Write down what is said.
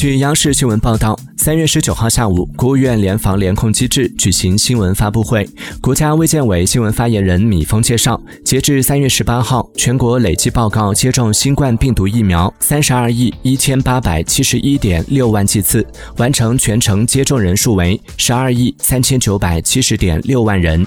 据央视新闻报道三月十九号下午国务院联防联控机制举行新闻发布会国家卫健委新闻发言人米峰介绍截至三月十八号全国累计报告接种新冠病毒疫苗三十二亿一千八百七十一点六万剂次完成全程接种人数为十二亿三千九百七十点六万人。